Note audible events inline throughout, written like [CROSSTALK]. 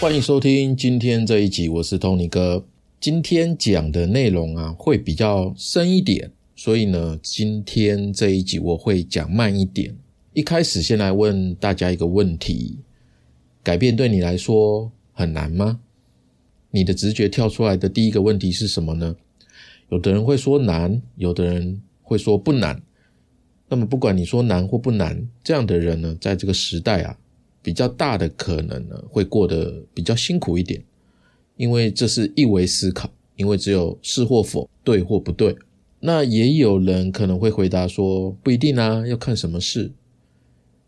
欢迎收听今天这一集，我是 Tony 哥。今天讲的内容啊，会比较深一点，所以呢，今天这一集我会讲慢一点。一开始先来问大家一个问题：改变对你来说很难吗？你的直觉跳出来的第一个问题是什么呢？有的人会说难，有的人会说不难。那么不管你说难或不难，这样的人呢，在这个时代啊。比较大的可能呢，会过得比较辛苦一点，因为这是一维思考，因为只有是或否，对或不对。那也有人可能会回答说，不一定啊，要看什么事。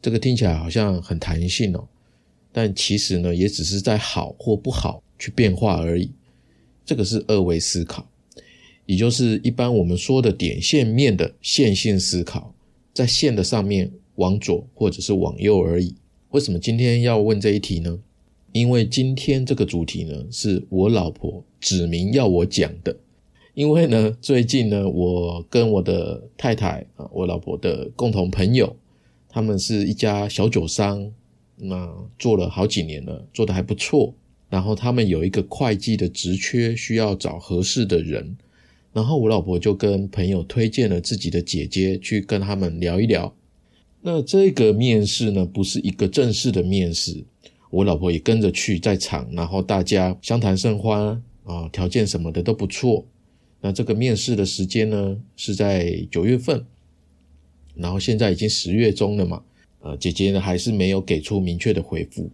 这个听起来好像很弹性哦，但其实呢，也只是在好或不好去变化而已。这个是二维思考，也就是一般我们说的点线面的线性思考，在线的上面往左或者是往右而已。为什么今天要问这一题呢？因为今天这个主题呢，是我老婆指明要我讲的。因为呢，最近呢，我跟我的太太啊，我老婆的共同朋友，他们是一家小酒商，那做了好几年了，做的还不错。然后他们有一个会计的职缺，需要找合适的人。然后我老婆就跟朋友推荐了自己的姐姐去跟他们聊一聊。那这个面试呢，不是一个正式的面试，我老婆也跟着去在场，然后大家相谈甚欢啊，条件什么的都不错。那这个面试的时间呢，是在九月份，然后现在已经十月中了嘛，呃，姐姐呢还是没有给出明确的回复。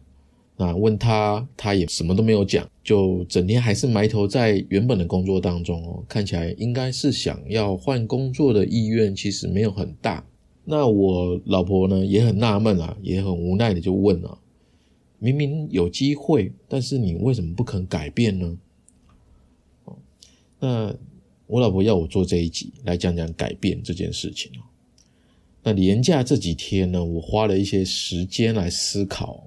那问他，他也什么都没有讲，就整天还是埋头在原本的工作当中哦，看起来应该是想要换工作的意愿其实没有很大。那我老婆呢也很纳闷啊，也很无奈的就问啊：明明有机会，但是你为什么不肯改变呢？哦，那我老婆要我做这一集来讲讲改变这件事情哦。那年假这几天呢，我花了一些时间来思考，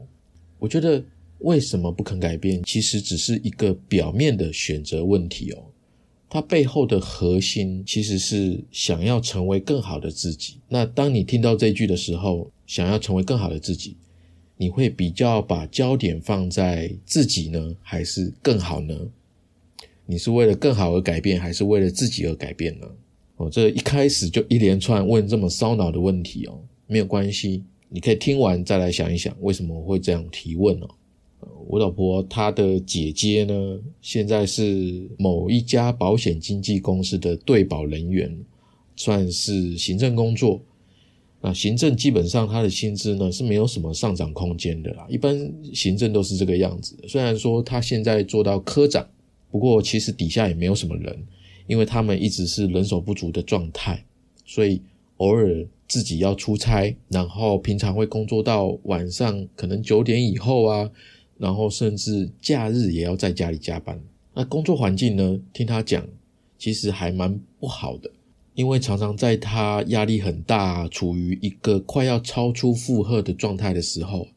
我觉得为什么不肯改变，其实只是一个表面的选择问题哦。它背后的核心其实是想要成为更好的自己。那当你听到这句的时候，想要成为更好的自己，你会比较把焦点放在自己呢，还是更好呢？你是为了更好而改变，还是为了自己而改变呢？哦，这一开始就一连串问这么烧脑的问题哦，没有关系，你可以听完再来想一想，为什么我会这样提问哦。我老婆她的姐姐呢，现在是某一家保险经纪公司的对保人员，算是行政工作。那行政基本上他的薪资呢是没有什么上涨空间的啦，一般行政都是这个样子。虽然说他现在做到科长，不过其实底下也没有什么人，因为他们一直是人手不足的状态，所以偶尔自己要出差，然后平常会工作到晚上可能九点以后啊。然后甚至假日也要在家里加班，那工作环境呢？听他讲，其实还蛮不好的，因为常常在他压力很大、处于一个快要超出负荷的状态的时候，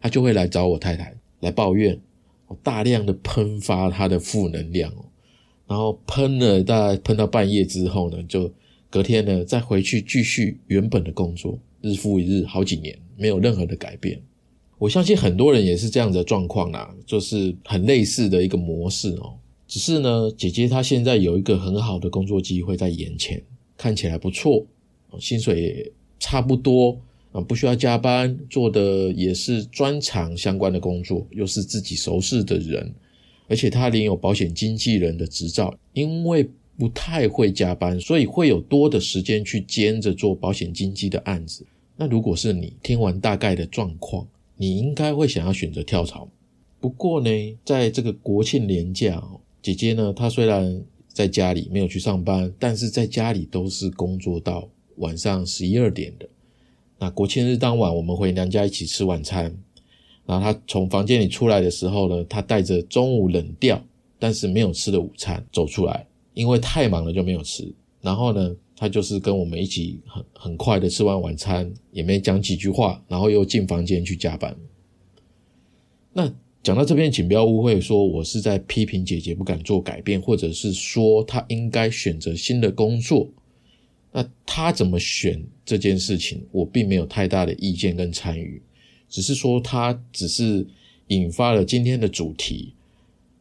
他就会来找我太太来抱怨，大量的喷发他的负能量，然后喷了大概喷到半夜之后呢，就隔天呢再回去继续原本的工作，日复一日，好几年没有任何的改变。我相信很多人也是这样的状况啦，就是很类似的一个模式哦。只是呢，姐姐她现在有一个很好的工作机会在眼前，看起来不错，薪水差不多啊，不需要加班，做的也是专长相关的工作，又是自己熟识的人，而且她领有保险经纪人的执照，因为不太会加班，所以会有多的时间去兼着做保险经纪的案子。那如果是你听完大概的状况，你应该会想要选择跳槽，不过呢，在这个国庆年假，姐姐呢，她虽然在家里没有去上班，但是在家里都是工作到晚上十一二点的。那国庆日当晚，我们回娘家一起吃晚餐，然后她从房间里出来的时候呢，她带着中午冷掉但是没有吃的午餐走出来，因为太忙了就没有吃。然后呢？他就是跟我们一起很很快的吃完晚餐，也没讲几句话，然后又进房间去加班。那讲到这边，请不要误会，说我是在批评姐姐不敢做改变，或者是说她应该选择新的工作。那她怎么选这件事情，我并没有太大的意见跟参与，只是说她只是引发了今天的主题。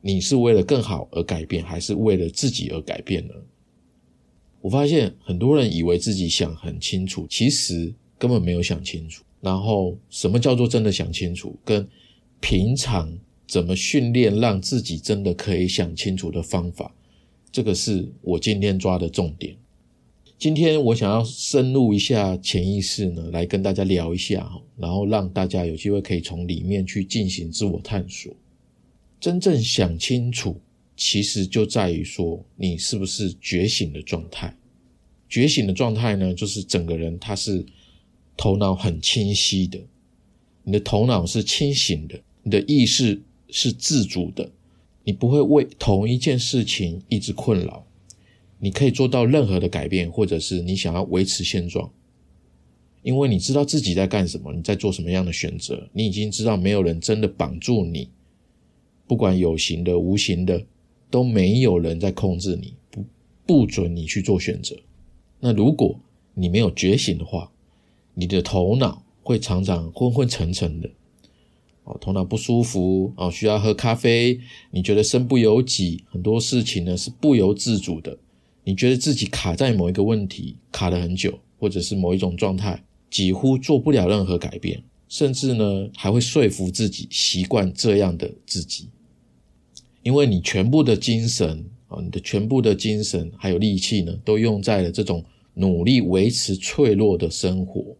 你是为了更好而改变，还是为了自己而改变呢？我发现很多人以为自己想很清楚，其实根本没有想清楚。然后，什么叫做真的想清楚？跟平常怎么训练让自己真的可以想清楚的方法，这个是我今天抓的重点。今天我想要深入一下潜意识呢，来跟大家聊一下哈，然后让大家有机会可以从里面去进行自我探索。真正想清楚，其实就在于说你是不是觉醒的状态。觉醒的状态呢，就是整个人他是头脑很清晰的，你的头脑是清醒的，你的意识是自主的，你不会为同一件事情一直困扰，你可以做到任何的改变，或者是你想要维持现状，因为你知道自己在干什么，你在做什么样的选择，你已经知道没有人真的绑住你。不管有形的、无形的，都没有人在控制你，不不准你去做选择。那如果你没有觉醒的话，你的头脑会常常昏昏沉沉的，哦，头脑不舒服，哦，需要喝咖啡。你觉得身不由己，很多事情呢是不由自主的。你觉得自己卡在某一个问题，卡了很久，或者是某一种状态，几乎做不了任何改变，甚至呢还会说服自己习惯这样的自己。因为你全部的精神啊，你的全部的精神还有力气呢，都用在了这种努力维持脆弱的生活，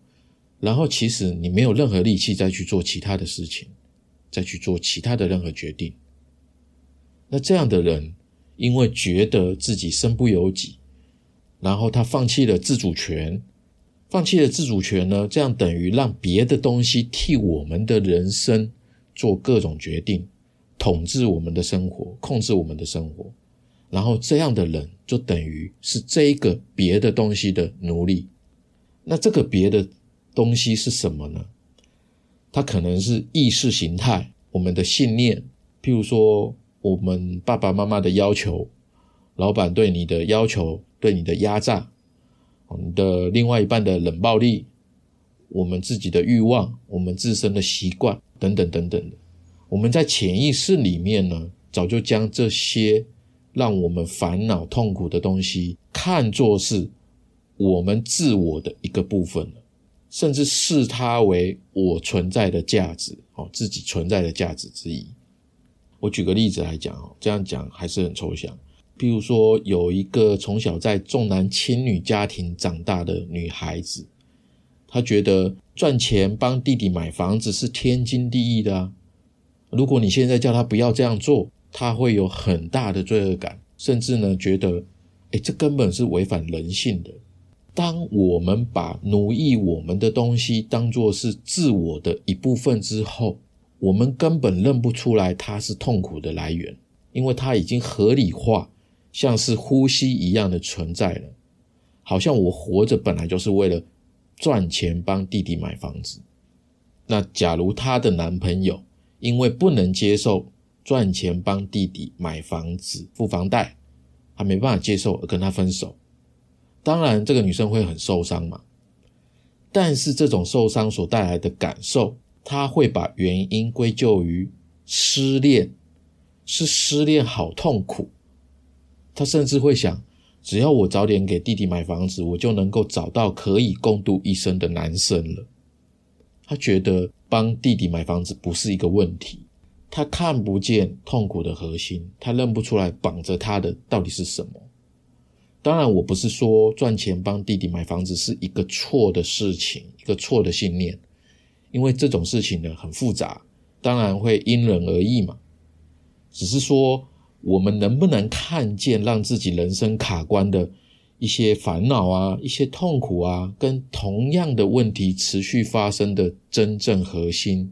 然后其实你没有任何力气再去做其他的事情，再去做其他的任何决定。那这样的人，因为觉得自己身不由己，然后他放弃了自主权，放弃了自主权呢，这样等于让别的东西替我们的人生做各种决定。统治我们的生活，控制我们的生活，然后这样的人就等于是这一个别的东西的奴隶。那这个别的东西是什么呢？它可能是意识形态，我们的信念，譬如说我们爸爸妈妈的要求，老板对你的要求，对你的压榨，你的另外一半的冷暴力，我们自己的欲望，我们自身的习惯，等等等等的。我们在潜意识里面呢，早就将这些让我们烦恼痛苦的东西看作是我们自我的一个部分了，甚至视它为我存在的价值，哦，自己存在的价值之一。我举个例子来讲，哦，这样讲还是很抽象。譬如说，有一个从小在重男轻女家庭长大的女孩子，她觉得赚钱帮弟弟买房子是天经地义的啊。如果你现在叫他不要这样做，他会有很大的罪恶感，甚至呢觉得，哎，这根本是违反人性的。当我们把奴役我们的东西当作是自我的一部分之后，我们根本认不出来它是痛苦的来源，因为它已经合理化，像是呼吸一样的存在了。好像我活着本来就是为了赚钱帮弟弟买房子。那假如她的男朋友，因为不能接受赚钱帮弟弟买房子、付房贷，他没办法接受而跟他分手。当然，这个女生会很受伤嘛。但是这种受伤所带来的感受，她会把原因归咎于失恋，是失恋好痛苦。她甚至会想，只要我早点给弟弟买房子，我就能够找到可以共度一生的男生了。他觉得。帮弟弟买房子不是一个问题，他看不见痛苦的核心，他认不出来绑着他的到底是什么。当然，我不是说赚钱帮弟弟买房子是一个错的事情，一个错的信念，因为这种事情呢很复杂，当然会因人而异嘛。只是说，我们能不能看见让自己人生卡关的？一些烦恼啊，一些痛苦啊，跟同样的问题持续发生的真正核心。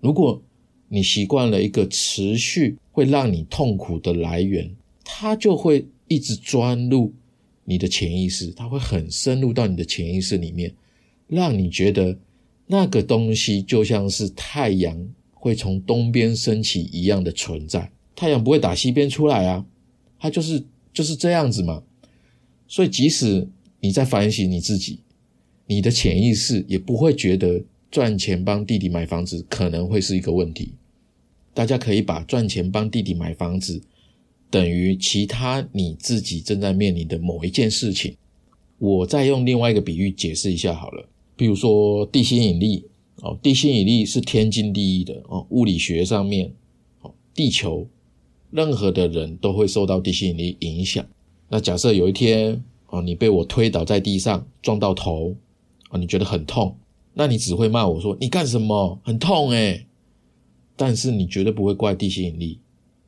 如果你习惯了一个持续会让你痛苦的来源，它就会一直钻入你的潜意识，它会很深入到你的潜意识里面，让你觉得那个东西就像是太阳会从东边升起一样的存在。太阳不会打西边出来啊，它就是就是这样子嘛。所以，即使你在反省你自己，你的潜意识也不会觉得赚钱帮弟弟买房子可能会是一个问题。大家可以把赚钱帮弟弟买房子等于其他你自己正在面临的某一件事情。我再用另外一个比喻解释一下好了，比如说地心引力哦，地心引力是天经地义的哦，物理学上面哦，地球任何的人都会受到地心引力影响。那假设有一天哦，你被我推倒在地上，撞到头啊，你觉得很痛，那你只会骂我说你干什么？很痛诶但是你绝对不会怪地心引力，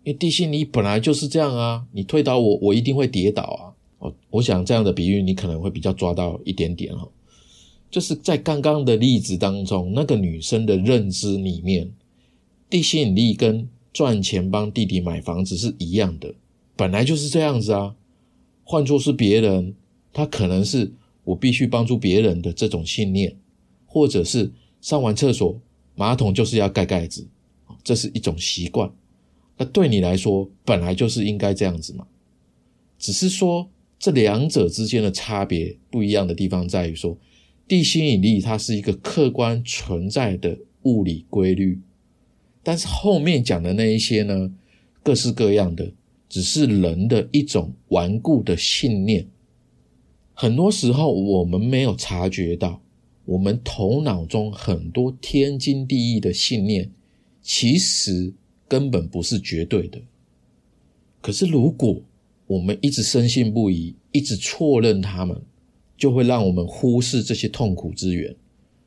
因为地心引力本来就是这样啊，你推倒我，我一定会跌倒啊。哦，我想这样的比喻你可能会比较抓到一点点哈，就是在刚刚的例子当中，那个女生的认知里面，地心引力跟赚钱帮弟弟买房子是一样的，本来就是这样子啊。换作是别人，他可能是我必须帮助别人的这种信念，或者是上完厕所马桶就是要盖盖子，这是一种习惯。那对你来说，本来就是应该这样子嘛，只是说。这两者之间的差别不一样的地方在于说，地心引力它是一个客观存在的物理规律，但是后面讲的那一些呢，各式各样的，只是人的一种顽固的信念。很多时候我们没有察觉到，我们头脑中很多天经地义的信念，其实根本不是绝对的。可是如果我们一直深信不疑，一直错认他们，就会让我们忽视这些痛苦之源，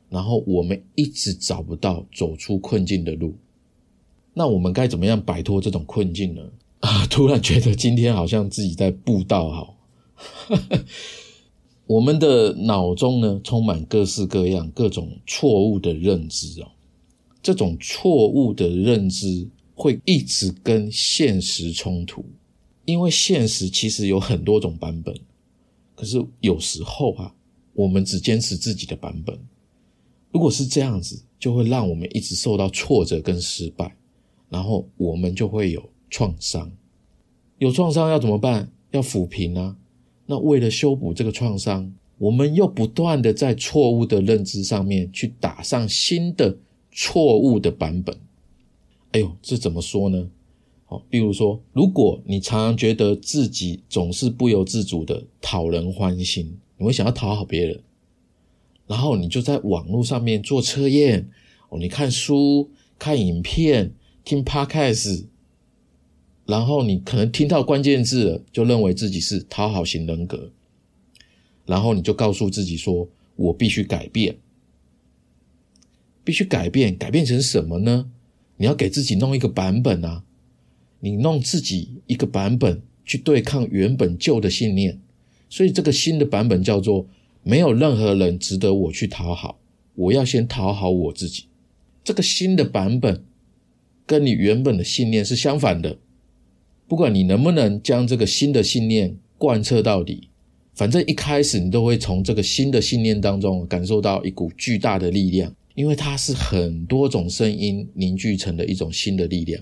然后我们一直找不到走出困境的路。那我们该怎么样摆脱这种困境呢？啊，[LAUGHS] 突然觉得今天好像自己在布道哈。[LAUGHS] 我们的脑中呢，充满各式各样、各种错误的认知哦。这种错误的认知会一直跟现实冲突。因为现实其实有很多种版本，可是有时候啊，我们只坚持自己的版本。如果是这样子，就会让我们一直受到挫折跟失败，然后我们就会有创伤。有创伤要怎么办？要抚平啊。那为了修补这个创伤，我们又不断的在错误的认知上面去打上新的错误的版本。哎呦，这怎么说呢？好，比如说，如果你常常觉得自己总是不由自主的讨人欢心，你会想要讨好别人，然后你就在网络上面做测验哦，你看书、看影片、听 podcast，然后你可能听到关键字了，就认为自己是讨好型人格，然后你就告诉自己说：“我必须改变，必须改变，改变成什么呢？你要给自己弄一个版本啊。”你弄自己一个版本去对抗原本旧的信念，所以这个新的版本叫做没有任何人值得我去讨好，我要先讨好我自己。这个新的版本跟你原本的信念是相反的，不管你能不能将这个新的信念贯彻到底，反正一开始你都会从这个新的信念当中感受到一股巨大的力量，因为它是很多种声音凝聚成的一种新的力量。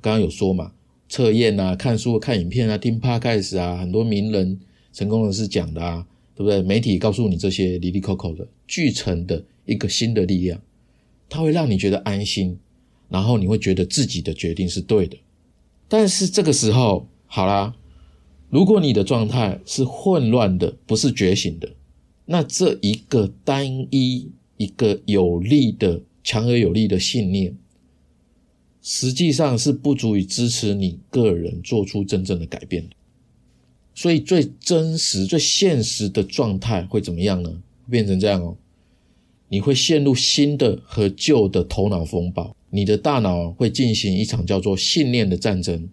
刚刚有说嘛，测验啊，看书、看影片啊，听 podcast 啊，很多名人、成功人士讲的啊，对不对？媒体告诉你这些里里口口的，聚成的一个新的力量，它会让你觉得安心，然后你会觉得自己的决定是对的。但是这个时候，好啦，如果你的状态是混乱的，不是觉醒的，那这一个单一、一个有力的、强而有力的信念。实际上是不足以支持你个人做出真正的改变所以最真实、最现实的状态会怎么样呢？变成这样哦，你会陷入新的和旧的头脑风暴，你的大脑会进行一场叫做信念的战争。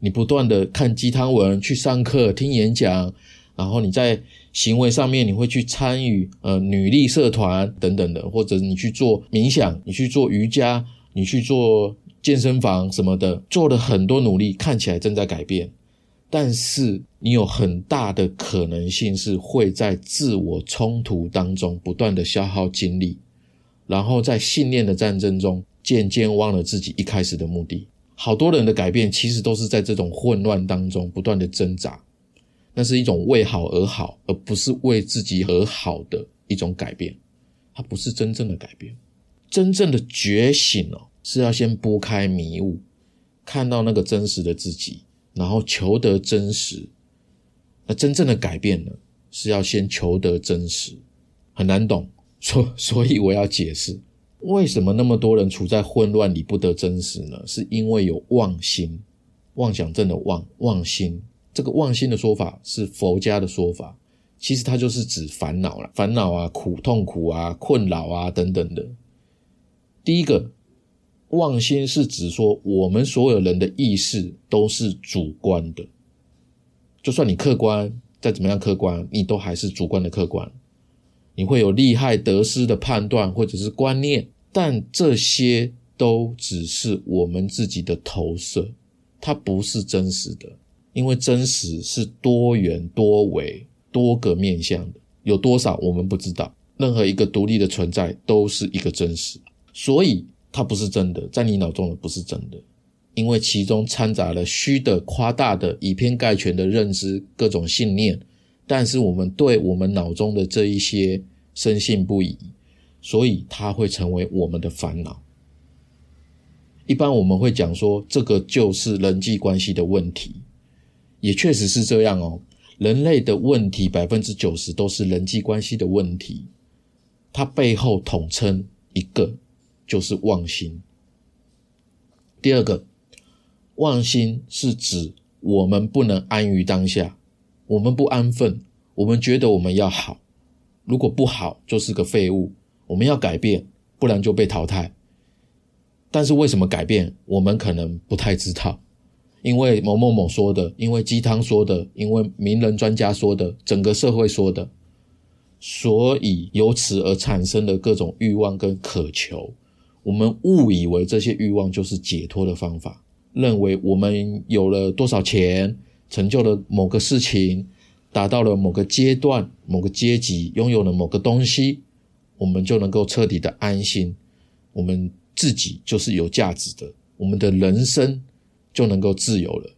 你不断的看鸡汤文、去上课、听演讲，然后你在行为上面你会去参与呃女力社团等等的，或者你去做冥想，你去做瑜伽，你去做。健身房什么的做了很多努力，看起来正在改变，但是你有很大的可能性是会在自我冲突当中不断的消耗精力，然后在信念的战争中渐渐忘了自己一开始的目的。好多人的改变其实都是在这种混乱当中不断的挣扎，那是一种为好而好，而不是为自己而好的一种改变，它不是真正的改变。真正的觉醒哦，是要先拨开迷雾，看到那个真实的自己，然后求得真实。那真正的改变呢，是要先求得真实，很难懂，所 [LAUGHS] 所以我要解释，为什么那么多人处在混乱里不得真实呢？是因为有妄心，妄想症的妄妄心。这个妄心的说法是佛家的说法，其实它就是指烦恼了，烦恼啊、苦痛苦啊、困扰啊等等的。第一个妄心是指说，我们所有人的意识都是主观的。就算你客观再怎么样客观，你都还是主观的客观。你会有利害得失的判断或者是观念，但这些都只是我们自己的投射，它不是真实的。因为真实是多元、多维、多个面向的，有多少我们不知道。任何一个独立的存在都是一个真实，所以它不是真的，在你脑中的不是真的。因为其中掺杂了虚的、夸大的、以偏概全的认知、各种信念，但是我们对我们脑中的这一些深信不疑，所以它会成为我们的烦恼。一般我们会讲说，这个就是人际关系的问题，也确实是这样哦。人类的问题百分之九十都是人际关系的问题，它背后统称一个就是妄心。第二个。妄心是指我们不能安于当下，我们不安分，我们觉得我们要好，如果不好就是个废物，我们要改变，不然就被淘汰。但是为什么改变，我们可能不太知道，因为某某某说的，因为鸡汤说的，因为名人专家说的，整个社会说的，所以由此而产生的各种欲望跟渴求，我们误以为这些欲望就是解脱的方法。认为我们有了多少钱，成就了某个事情，达到了某个阶段、某个阶级，拥有了某个东西，我们就能够彻底的安心，我们自己就是有价值的，我们的人生就能够自由了。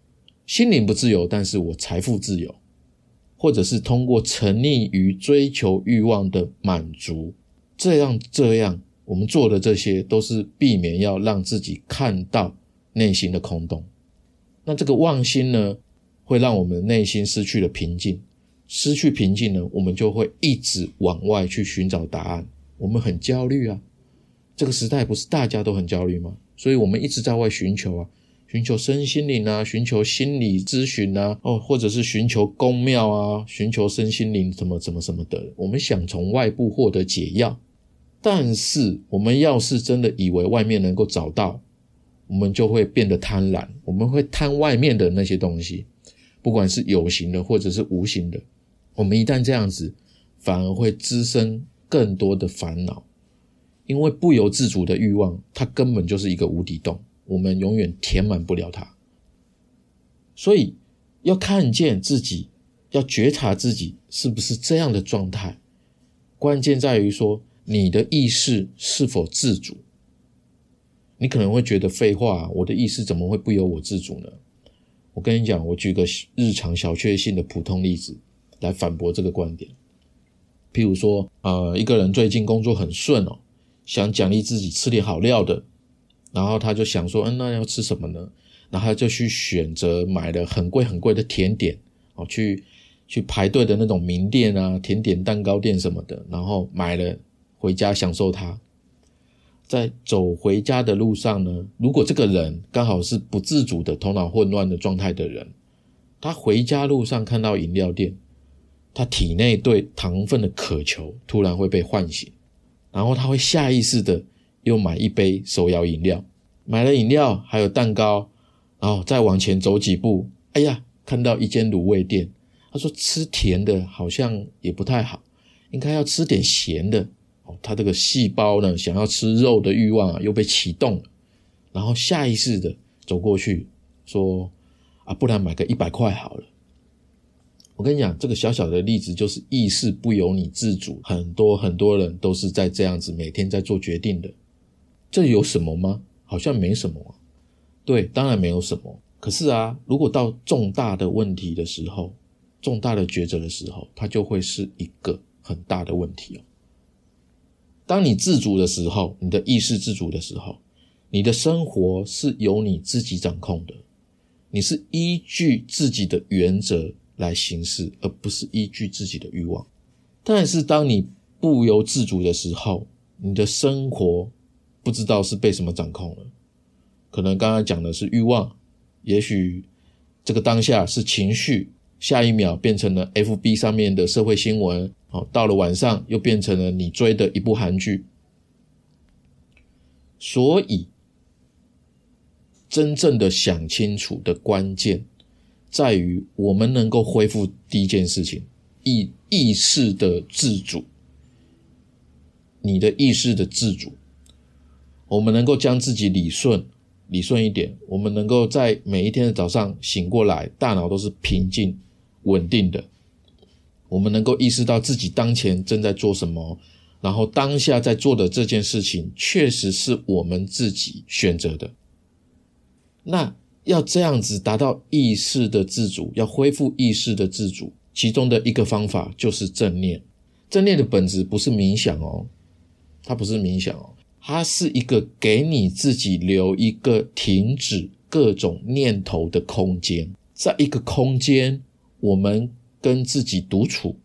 心灵不自由，但是我财富自由，或者是通过沉溺于追求欲望的满足，这样这样，我们做的这些都是避免要让自己看到。内心的空洞，那这个妄心呢，会让我们内心失去了平静。失去平静呢，我们就会一直往外去寻找答案。我们很焦虑啊，这个时代不是大家都很焦虑吗？所以我们一直在外寻求啊，寻求身心灵啊，寻求心理咨询啊，哦，或者是寻求公庙啊，寻求身心灵什么什么什么的。我们想从外部获得解药，但是我们要是真的以为外面能够找到。我们就会变得贪婪，我们会贪外面的那些东西，不管是有形的或者是无形的。我们一旦这样子，反而会滋生更多的烦恼，因为不由自主的欲望，它根本就是一个无底洞，我们永远填满不了它。所以要看见自己，要觉察自己是不是这样的状态，关键在于说你的意识是否自主。你可能会觉得废话，我的意识怎么会不由我自主呢？我跟你讲，我举个日常小确幸的普通例子来反驳这个观点。譬如说，呃，一个人最近工作很顺哦，想奖励自己吃点好料的，然后他就想说，嗯，那要吃什么呢？然后他就去选择买了很贵很贵的甜点哦，去去排队的那种名店啊，甜点蛋糕店什么的，然后买了回家享受它。在走回家的路上呢，如果这个人刚好是不自主的头脑混乱的状态的人，他回家路上看到饮料店，他体内对糖分的渴求突然会被唤醒，然后他会下意识的又买一杯手摇饮料，买了饮料还有蛋糕，然后再往前走几步，哎呀，看到一间卤味店，他说吃甜的好像也不太好，应该要吃点咸的。哦。他这个细胞呢，想要吃肉的欲望啊，又被启动了，然后下意识的走过去说：“啊，不然买个一百块好了。”我跟你讲，这个小小的例子就是意识不由你自主，很多很多人都是在这样子每天在做决定的。这有什么吗？好像没什么。对，当然没有什么。可是啊，如果到重大的问题的时候，重大的抉择的时候，它就会是一个很大的问题哦。当你自主的时候，你的意识自主的时候，你的生活是由你自己掌控的，你是依据自己的原则来行事，而不是依据自己的欲望。但是，当你不由自主的时候，你的生活不知道是被什么掌控了。可能刚刚讲的是欲望，也许这个当下是情绪，下一秒变成了 F B 上面的社会新闻。好，到了晚上又变成了你追的一部韩剧。所以，真正的想清楚的关键，在于我们能够恢复第一件事情：意意识的自主。你的意识的自主，我们能够将自己理顺，理顺一点。我们能够在每一天的早上醒过来，大脑都是平静、稳定的。我们能够意识到自己当前正在做什么，然后当下在做的这件事情确实是我们自己选择的。那要这样子达到意识的自主，要恢复意识的自主，其中的一个方法就是正念。正念的本质不是冥想哦，它不是冥想哦，它是一个给你自己留一个停止各种念头的空间，在一个空间，我们。跟自己独处，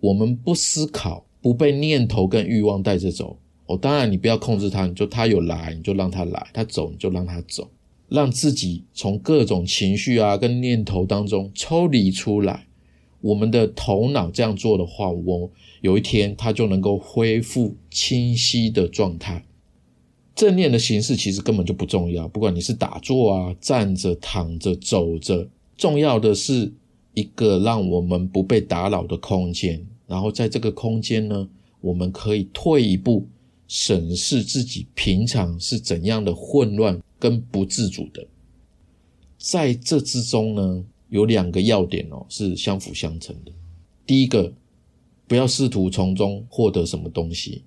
我们不思考，不被念头跟欲望带着走。哦，当然你不要控制它，你就它有来你就让它来，它走你就让它走，让自己从各种情绪啊跟念头当中抽离出来。我们的头脑这样做的话，我有一天它就能够恢复清晰的状态。正念的形式其实根本就不重要，不管你是打坐啊、站着、躺着、走着，重要的是。一个让我们不被打扰的空间，然后在这个空间呢，我们可以退一步审视自己平常是怎样的混乱跟不自主的。在这之中呢，有两个要点哦，是相辅相成的。第一个，不要试图从中获得什么东西。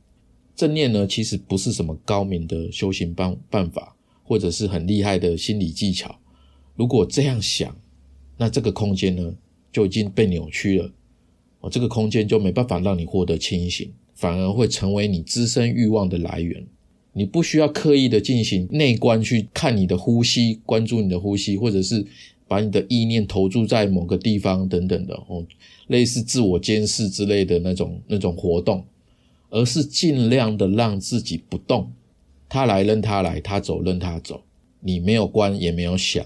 正念呢，其实不是什么高明的修行办办法，或者是很厉害的心理技巧。如果这样想，那这个空间呢，就已经被扭曲了，哦，这个空间就没办法让你获得清醒，反而会成为你滋生欲望的来源。你不需要刻意的进行内观去看你的呼吸，关注你的呼吸，或者是把你的意念投注在某个地方等等的哦，类似自我监视之类的那种那种活动，而是尽量的让自己不动，他来任他来，他走任他走，你没有关也没有想。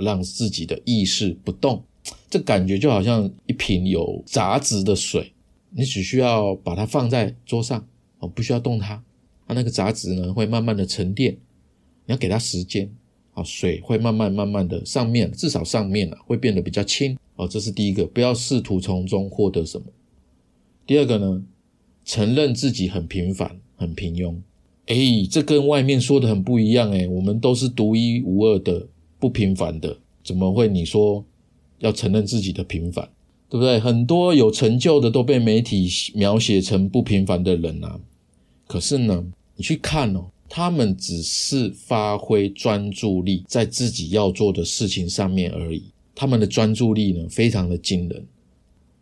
让自己的意识不动，这感觉就好像一瓶有杂质的水，你只需要把它放在桌上，哦，不需要动它，它那个杂质呢会慢慢的沉淀，你要给它时间，啊，水会慢慢慢慢的上面，至少上面啊会变得比较轻，哦，这是第一个，不要试图从中获得什么。第二个呢，承认自己很平凡，很平庸，哎，这跟外面说的很不一样，哎，我们都是独一无二的。不平凡的，怎么会？你说要承认自己的平凡，对不对？很多有成就的都被媒体描写成不平凡的人啊。可是呢，你去看哦，他们只是发挥专注力在自己要做的事情上面而已。他们的专注力呢，非常的惊人。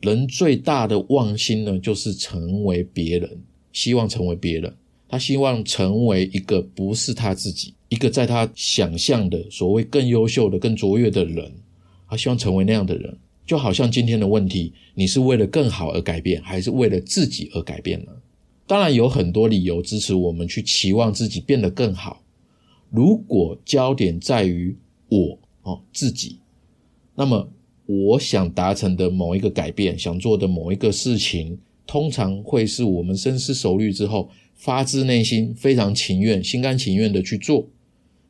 人最大的妄心呢，就是成为别人，希望成为别人。他希望成为一个不是他自己。一个在他想象的所谓更优秀的、更卓越的人，他希望成为那样的人，就好像今天的问题：你是为了更好而改变，还是为了自己而改变呢？当然有很多理由支持我们去期望自己变得更好。如果焦点在于我哦自己，那么我想达成的某一个改变，想做的某一个事情，通常会是我们深思熟虑之后，发自内心、非常情愿、心甘情愿的去做。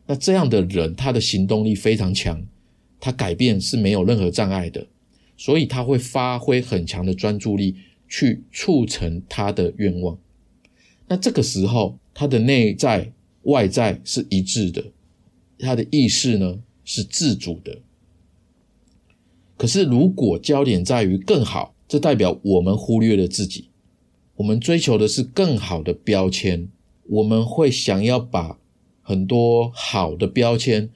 那这样的人，他的行动力非常强，他改变是没有任何障碍的，所以他会发挥很强的专注力去促成他的愿望。那这个时候，他的内在外在是一致的，他的意识呢是自主的。可是，如果焦点在于更好，这代表我们忽略了自己，我们追求的是更好的标签，我们会想要把。很多好的标签，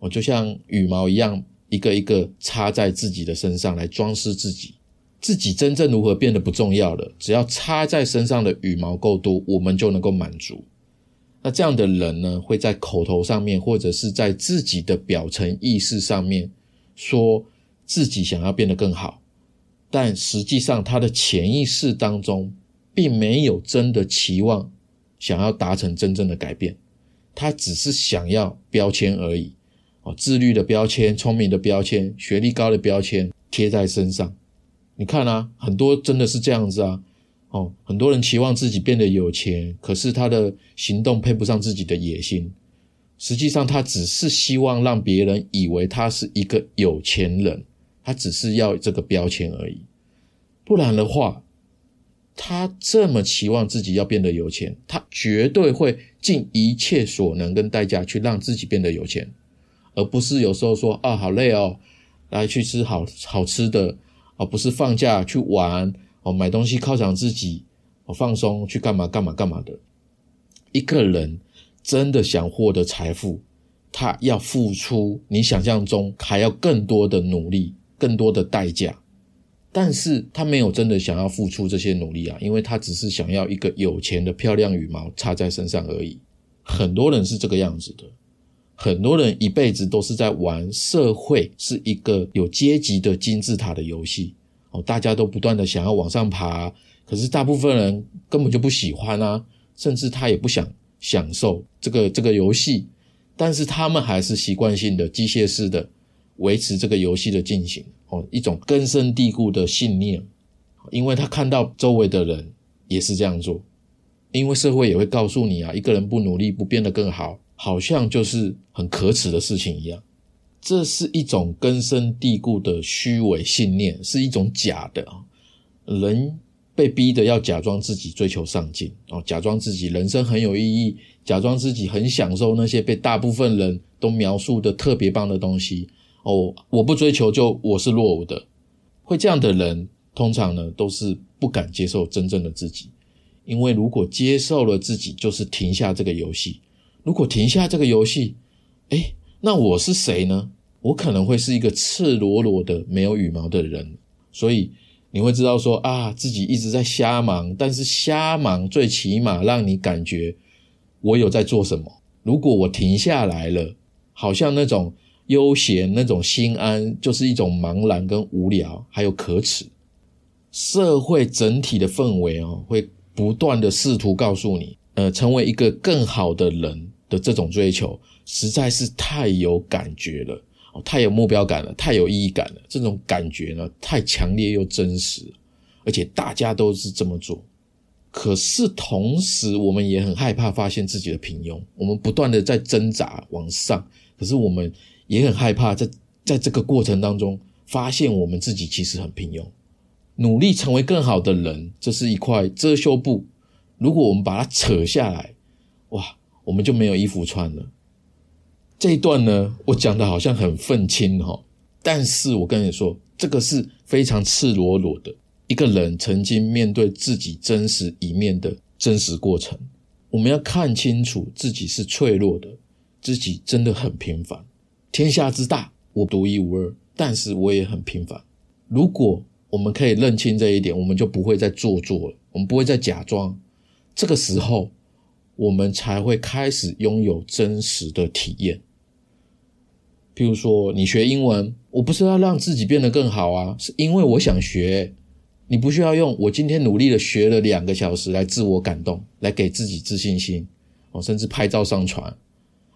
我就像羽毛一样，一个一个插在自己的身上来装饰自己。自己真正如何变得不重要了，只要插在身上的羽毛够多，我们就能够满足。那这样的人呢，会在口头上面，或者是在自己的表层意识上面，说自己想要变得更好，但实际上他的潜意识当中，并没有真的期望想要达成真正的改变，他只是想要标签而已。哦，自律的标签、聪明的标签、学历高的标签贴在身上，你看啊，很多真的是这样子啊。哦，很多人期望自己变得有钱，可是他的行动配不上自己的野心。实际上，他只是希望让别人以为他是一个有钱人，他只是要这个标签而已。不然的话，他这么期望自己要变得有钱，他绝对会尽一切所能跟代价去让自己变得有钱，而不是有时候说啊好累哦，来去吃好好吃的，而不是放假去玩。哦，买东西犒赏自己，哦，放松去干嘛干嘛干嘛的。一个人真的想获得财富，他要付出你想象中还要更多的努力，更多的代价。但是他没有真的想要付出这些努力啊，因为他只是想要一个有钱的漂亮羽毛插在身上而已。很多人是这个样子的，很多人一辈子都是在玩社会是一个有阶级的金字塔的游戏。哦，大家都不断的想要往上爬，可是大部分人根本就不喜欢啊，甚至他也不想享受这个这个游戏，但是他们还是习惯性的机械式的维持这个游戏的进行。哦，一种根深蒂固的信念，因为他看到周围的人也是这样做，因为社会也会告诉你啊，一个人不努力不变得更好，好像就是很可耻的事情一样。这是一种根深蒂固的虚伪信念，是一种假的啊！人被逼的要假装自己追求上进哦，假装自己人生很有意义，假装自己很享受那些被大部分人都描述的特别棒的东西哦。我不追求，就我是落伍的。会这样的人，通常呢都是不敢接受真正的自己，因为如果接受了自己，就是停下这个游戏。如果停下这个游戏，哎。那我是谁呢？我可能会是一个赤裸裸的没有羽毛的人，所以你会知道说啊，自己一直在瞎忙，但是瞎忙最起码让你感觉我有在做什么。如果我停下来了，好像那种悠闲、那种心安，就是一种茫然跟无聊，还有可耻。社会整体的氛围哦，会不断的试图告诉你，呃，成为一个更好的人的这种追求。实在是太有感觉了，太有目标感了，太有意义感了。这种感觉呢，太强烈又真实，而且大家都是这么做。可是同时，我们也很害怕发现自己的平庸。我们不断的在挣扎往上，可是我们也很害怕在在这个过程当中发现我们自己其实很平庸。努力成为更好的人，这是一块遮羞布。如果我们把它扯下来，哇，我们就没有衣服穿了。这一段呢，我讲的好像很愤青哈，但是我跟你说，这个是非常赤裸裸的一个人曾经面对自己真实一面的真实过程。我们要看清楚自己是脆弱的，自己真的很平凡。天下之大，我独一无二，但是我也很平凡。如果我们可以认清这一点，我们就不会再做作了，我们不会再假装。这个时候，我们才会开始拥有真实的体验。譬如说，你学英文，我不是要让自己变得更好啊，是因为我想学。你不需要用我今天努力的学了两个小时来自我感动，来给自己自信心，哦，甚至拍照上传。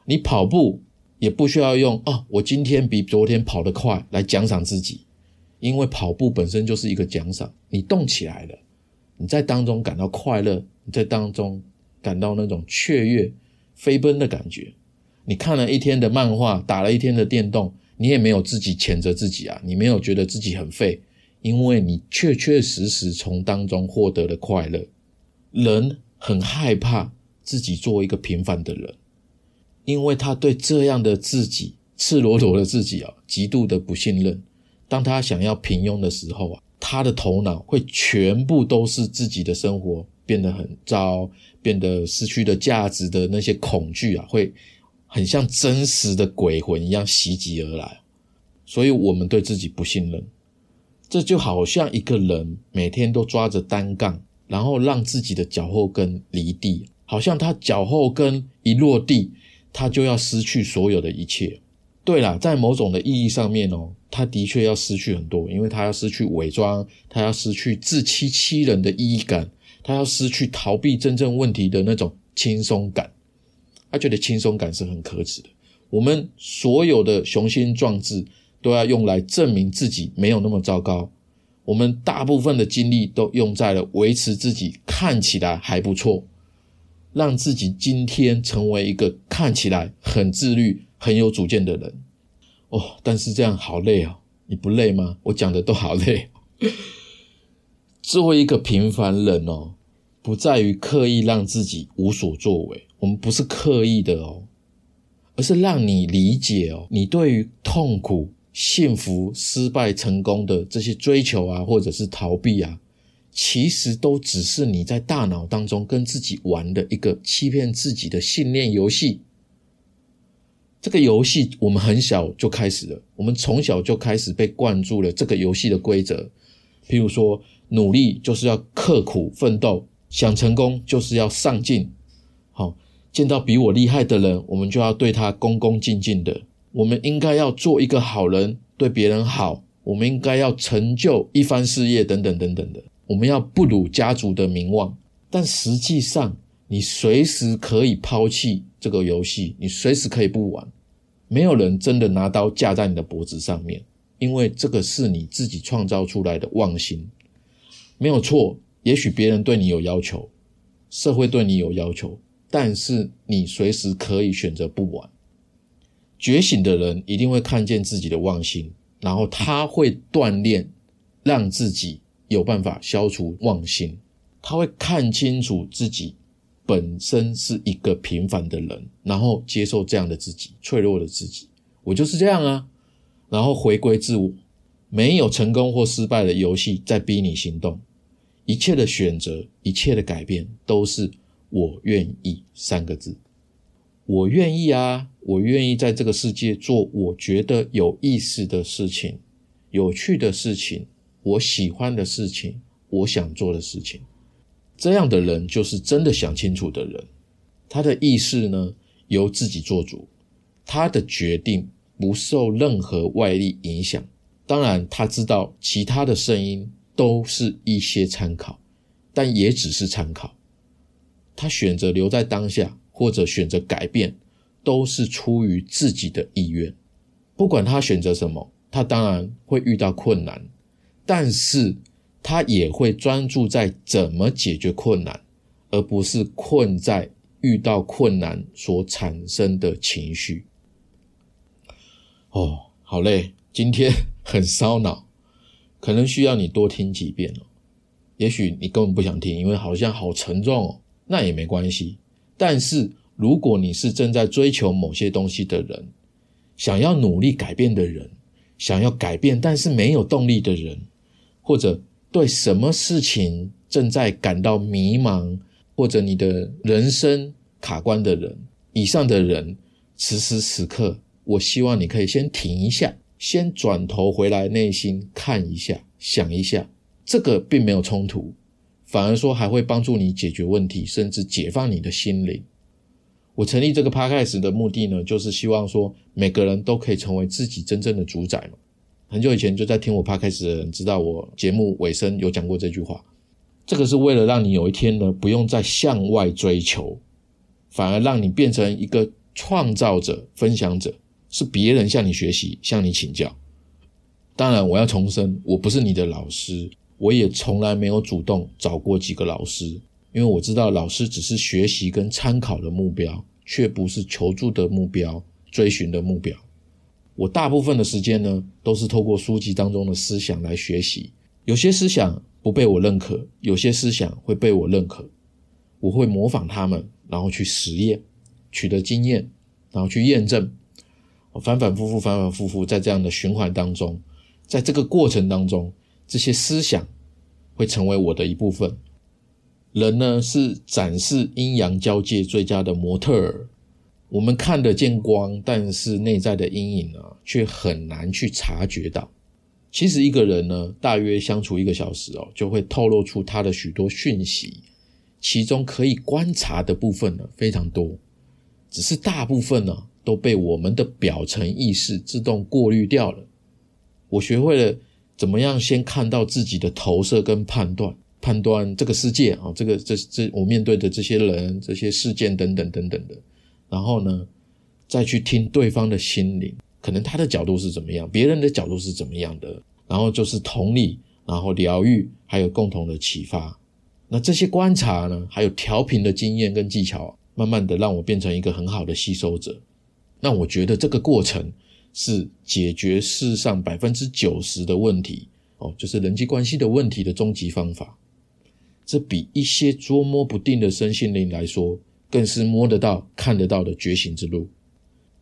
你跑步也不需要用哦，我今天比昨天跑得快来奖赏自己，因为跑步本身就是一个奖赏。你动起来了，你在当中感到快乐，你在当中感到那种雀跃、飞奔的感觉。你看了一天的漫画，打了一天的电动，你也没有自己谴责自己啊，你没有觉得自己很废，因为你确确实实从当中获得了快乐。人很害怕自己做一个平凡的人，因为他对这样的自己，赤裸裸的自己啊，极度的不信任。当他想要平庸的时候啊，他的头脑会全部都是自己的生活变得很糟，变得失去的价值的那些恐惧啊，会。很像真实的鬼魂一样袭击而来，所以我们对自己不信任，这就好像一个人每天都抓着单杠，然后让自己的脚后跟离地，好像他脚后跟一落地，他就要失去所有的一切。对了，在某种的意义上面哦，他的确要失去很多，因为他要失去伪装，他要失去自欺欺人的意义感，他要失去逃避真正问题的那种轻松感。他觉得轻松感是很可耻的。我们所有的雄心壮志都要用来证明自己没有那么糟糕。我们大部分的精力都用在了维持自己看起来还不错，让自己今天成为一个看起来很自律、很有主见的人。哦，但是这样好累哦，你不累吗？我讲的都好累。[LAUGHS] 作为一个平凡人哦，不在于刻意让自己无所作为，我们不是刻意的哦。而是让你理解哦，你对于痛苦、幸福、失败、成功的这些追求啊，或者是逃避啊，其实都只是你在大脑当中跟自己玩的一个欺骗自己的信念游戏。这个游戏我们很小就开始了，我们从小就开始被灌注了这个游戏的规则。譬如说，努力就是要刻苦奋斗，想成功就是要上进。好。见到比我厉害的人，我们就要对他恭恭敬敬的。我们应该要做一个好人，对别人好。我们应该要成就一番事业，等等等等的。我们要不辱家族的名望。但实际上，你随时可以抛弃这个游戏，你随时可以不玩。没有人真的拿刀架在你的脖子上面，因为这个是你自己创造出来的妄心。没有错，也许别人对你有要求，社会对你有要求。但是你随时可以选择不玩。觉醒的人一定会看见自己的妄心，然后他会锻炼，让自己有办法消除妄心。他会看清楚自己本身是一个平凡的人，然后接受这样的自己，脆弱的自己。我就是这样啊，然后回归自我。没有成功或失败的游戏在逼你行动，一切的选择，一切的改变都是。我愿意三个字，我愿意啊！我愿意在这个世界做我觉得有意思的事情、有趣的事情、我喜欢的事情、我想做的事情。这样的人就是真的想清楚的人。他的意识呢，由自己做主，他的决定不受任何外力影响。当然，他知道其他的声音都是一些参考，但也只是参考。他选择留在当下，或者选择改变，都是出于自己的意愿。不管他选择什么，他当然会遇到困难，但是他也会专注在怎么解决困难，而不是困在遇到困难所产生的情绪。哦，好累，今天很烧脑，可能需要你多听几遍哦。也许你根本不想听，因为好像好沉重哦。那也没关系，但是如果你是正在追求某些东西的人，想要努力改变的人，想要改变但是没有动力的人，或者对什么事情正在感到迷茫，或者你的人生卡关的人，以上的人，此时此刻，我希望你可以先停一下，先转头回来，内心看一下，想一下，这个并没有冲突。反而说还会帮助你解决问题，甚至解放你的心灵。我成立这个 podcast 的目的呢，就是希望说每个人都可以成为自己真正的主宰嘛。很久以前就在听我 podcast 的人知道，我节目尾声有讲过这句话。这个是为了让你有一天呢，不用再向外追求，反而让你变成一个创造者、分享者，是别人向你学习、向你请教。当然，我要重申，我不是你的老师。我也从来没有主动找过几个老师，因为我知道老师只是学习跟参考的目标，却不是求助的目标、追寻的目标。我大部分的时间呢，都是透过书籍当中的思想来学习。有些思想不被我认可，有些思想会被我认可。我会模仿他们，然后去实验，取得经验，然后去验证。反反复复、反反复复，在这样的循环当中，在这个过程当中。这些思想会成为我的一部分。人呢是展示阴阳交界最佳的模特儿。我们看得见光，但是内在的阴影啊，却很难去察觉到。其实一个人呢，大约相处一个小时哦，就会透露出他的许多讯息，其中可以观察的部分呢非常多，只是大部分呢都被我们的表层意识自动过滤掉了。我学会了怎么样先看到自己的投射跟判断，判断这个世界啊，这个这这我面对的这些人、这些事件等等等等的，然后呢，再去听对方的心灵。可能他的角度是怎么样，别人的角度是怎么样的，然后就是同理，然后疗愈，还有共同的启发。那这些观察呢，还有调频的经验跟技巧，慢慢的让我变成一个很好的吸收者。那我觉得这个过程是解决世上百分之九十的问题哦，就是人际关系的问题的终极方法。这比一些捉摸不定的身心灵来说，更是摸得到、看得到的觉醒之路。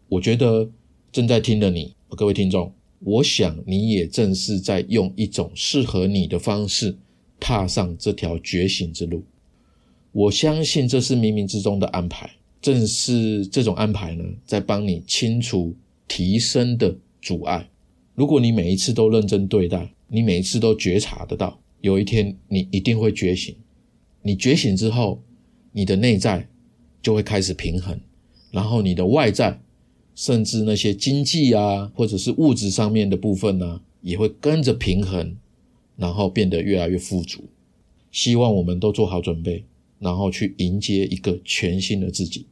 我觉得。正在听的你，各位听众，我想你也正是在用一种适合你的方式踏上这条觉醒之路。我相信这是冥冥之中的安排，正是这种安排呢，在帮你清除提升的阻碍。如果你每一次都认真对待，你每一次都觉察得到，有一天你一定会觉醒。你觉醒之后，你的内在就会开始平衡，然后你的外在。甚至那些经济啊，或者是物质上面的部分呢，也会跟着平衡，然后变得越来越富足。希望我们都做好准备，然后去迎接一个全新的自己。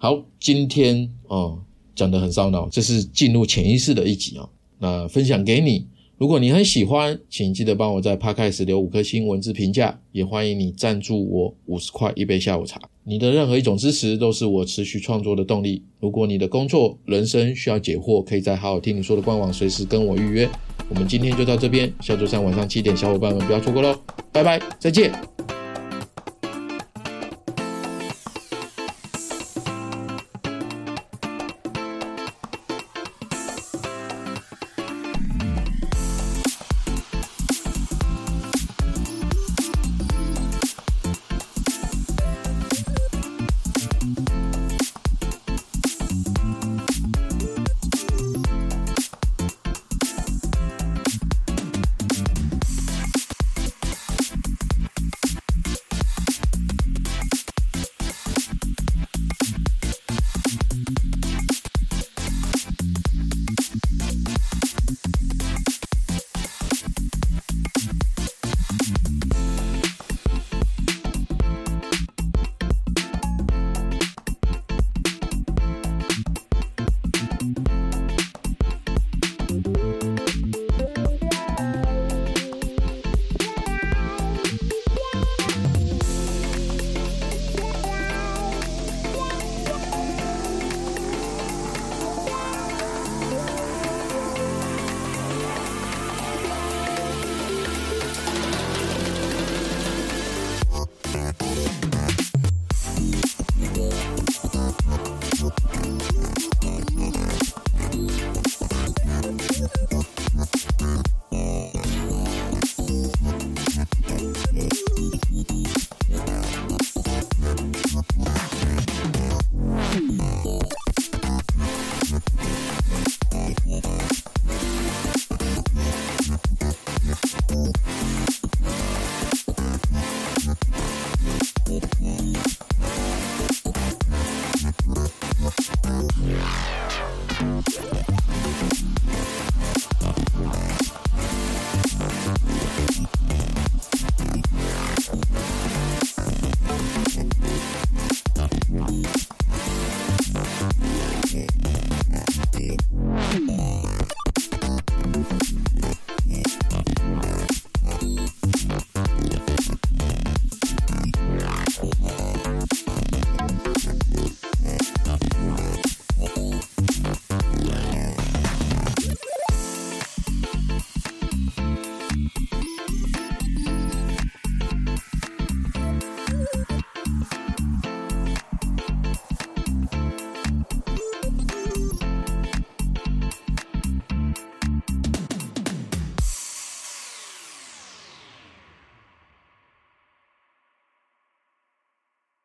好，今天哦讲的很烧脑，这是进入潜意识的一集啊，那分享给你。如果你很喜欢，请记得帮我在 Podcast 留五颗星文字评价，也欢迎你赞助我五十块一杯下午茶。你的任何一种支持都是我持续创作的动力。如果你的工作、人生需要解惑，可以在好好听你说的官网随时跟我预约。我们今天就到这边，下周三晚上七点，小伙伴们不要错过喽，拜拜，再见。